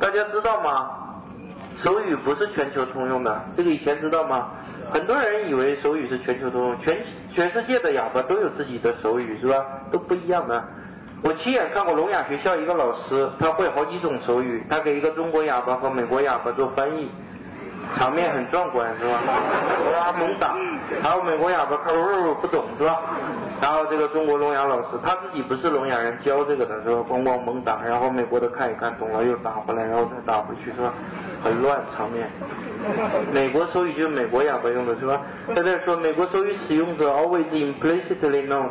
大家知道吗？手语不是全球通用的，这个以前知道吗？很多人以为手语是全球通用，全全世界的哑巴都有自己的手语，是吧？都不一样的。我亲眼看过聋哑学校一个老师，他会好几种手语，他给一个中国哑巴和美国哑巴做翻译，场面很壮观，是吧？哇，猛打，还有美国哑巴看不懂，是吧？然后这个中国聋哑老师他自己不是聋哑人教这个的是吧？咣咣猛打，然后美国的看一看懂了又打回来，然后再打回去是吧？很乱场面。美国手语就是美国哑巴用的是吧？他在这说美国手语使用者 always implicitly know。